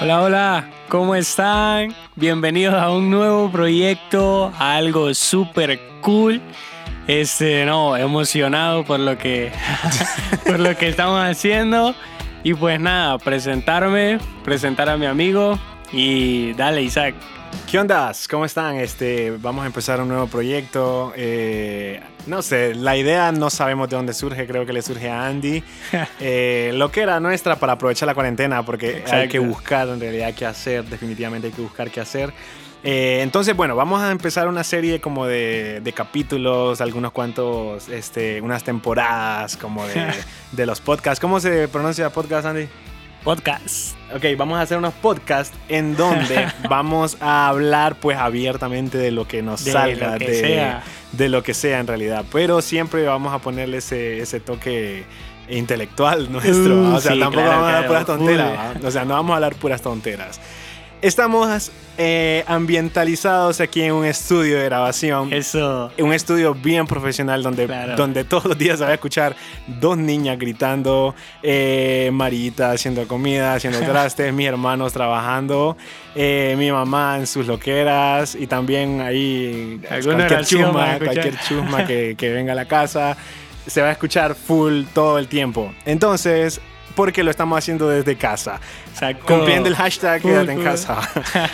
Hola, hola, ¿cómo están? Bienvenidos a un nuevo proyecto, a algo súper cool. Este, no, emocionado por lo que por lo que estamos haciendo y pues nada, presentarme, presentar a mi amigo y dale, Isaac. ¿Qué onda? ¿Cómo están? Este, vamos a empezar un nuevo proyecto. Eh, no sé, la idea no sabemos de dónde surge, creo que le surge a Andy. Eh, lo que era nuestra para aprovechar la cuarentena, porque hay que buscar en realidad qué hacer, definitivamente hay que buscar qué hacer. Eh, entonces, bueno, vamos a empezar una serie como de, de capítulos, algunos cuantos, este, unas temporadas como de, de los podcasts. ¿Cómo se pronuncia podcast, Andy? Podcast. Ok, vamos a hacer unos podcasts en donde vamos a hablar pues abiertamente de lo que nos De salga, lo que de, sea. de lo que sea en realidad. Pero siempre vamos a ponerle ese, ese toque intelectual nuestro. Uh, o sea, sí, tampoco claro, vamos a hablar puras tonteras. O sea, no vamos a hablar puras tonteras. Estamos eh, ambientalizados aquí en un estudio de grabación Eso. un estudio bien profesional donde, Claro. donde todos los días se va a escuchar dos niñas gritando, eh, Marita haciendo comida, haciendo trastes, mis hermanos trabajando, eh, mi mamá en sus loqueras y también ahí cualquier chusma, cualquier chusma que, que venga a la casa se va a escuchar full todo el tiempo. Entonces, porque lo estamos haciendo desde casa. Exacto. Cumpliendo el hashtag Full, quédate en full. casa.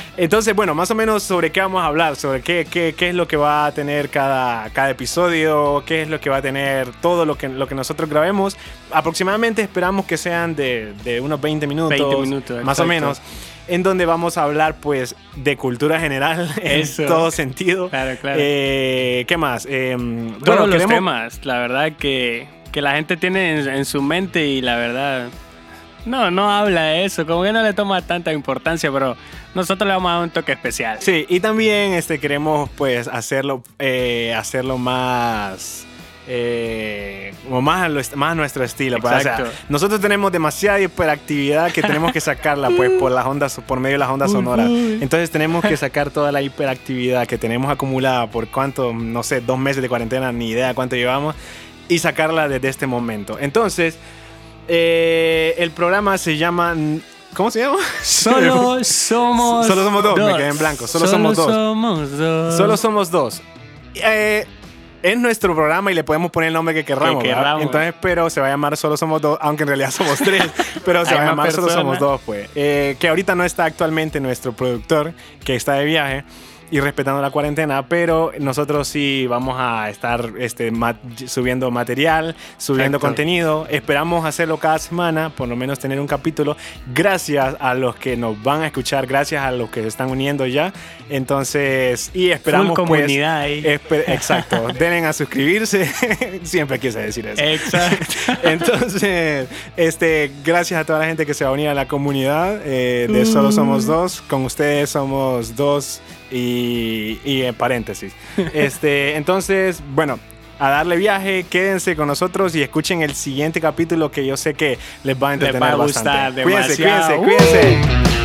Entonces, bueno, más o menos sobre qué vamos a hablar, sobre qué, qué, qué es lo que va a tener cada, cada episodio, qué es lo que va a tener todo lo que, lo que nosotros grabemos. Aproximadamente esperamos que sean de, de unos 20 minutos, 20 minutos, más o menos, en donde vamos a hablar pues de cultura general Eso. en todo sentido. Claro, claro. Eh, ¿Qué más? Eh, Todos bueno, los queremos- temas, la verdad que, que la gente tiene en, en su mente y la verdad no, no habla de eso, como que no le toma tanta importancia, pero nosotros le vamos a dar un toque especial. Sí, y también este, queremos pues hacerlo, eh, hacerlo más... eh, como más a, lo- más a nuestro estilo. pues, o sea, nosotros tenemos demasiada hiperactividad que tenemos que sacarla pues por las ondas, por medio de las ondas sonoras. Entonces tenemos que sacar toda la hiperactividad que tenemos acumulada por cuánto, no sé, dos meses de cuarentena, ni idea cuánto llevamos, y sacarla desde este momento. Entonces, eh, el programa se llama... ¿Cómo se llama? Solo somos Solo somos dos, me quedé en blanco. Solo somos dos. somos dos. Solo somos dos. Eh, es nuestro programa y le podemos poner el nombre que querramos. Que querramos. Entonces, pero se va a llamar Solo Somos Dos, aunque en realidad somos tres. pero se va a llamar Solo personas. Somos Dos, pues. Eh, que ahorita no está actualmente nuestro productor, que está de viaje y respetando la cuarentena, pero nosotros sí vamos a estar este, subiendo material, subiendo Exacto. contenido. Esperamos hacerlo cada semana, por lo menos tener un capítulo. Gracias a los que nos van a escuchar, gracias a los que se están uniendo ya. Entonces, y esperamos Full pues, comunidad ahí. Exacto. Denle a suscribirse. Siempre quise decir eso. Exacto. Entonces, este, gracias a toda la gente que se va a unir a la comunidad eh, de Solo Somos Dos. Con ustedes somos dos y, y en paréntesis. Este, entonces, bueno. A darle viaje, quédense con nosotros y escuchen el siguiente capítulo que yo sé que les va a entretener va a bastante. Cuídense, cuídense, cuídense. Uh.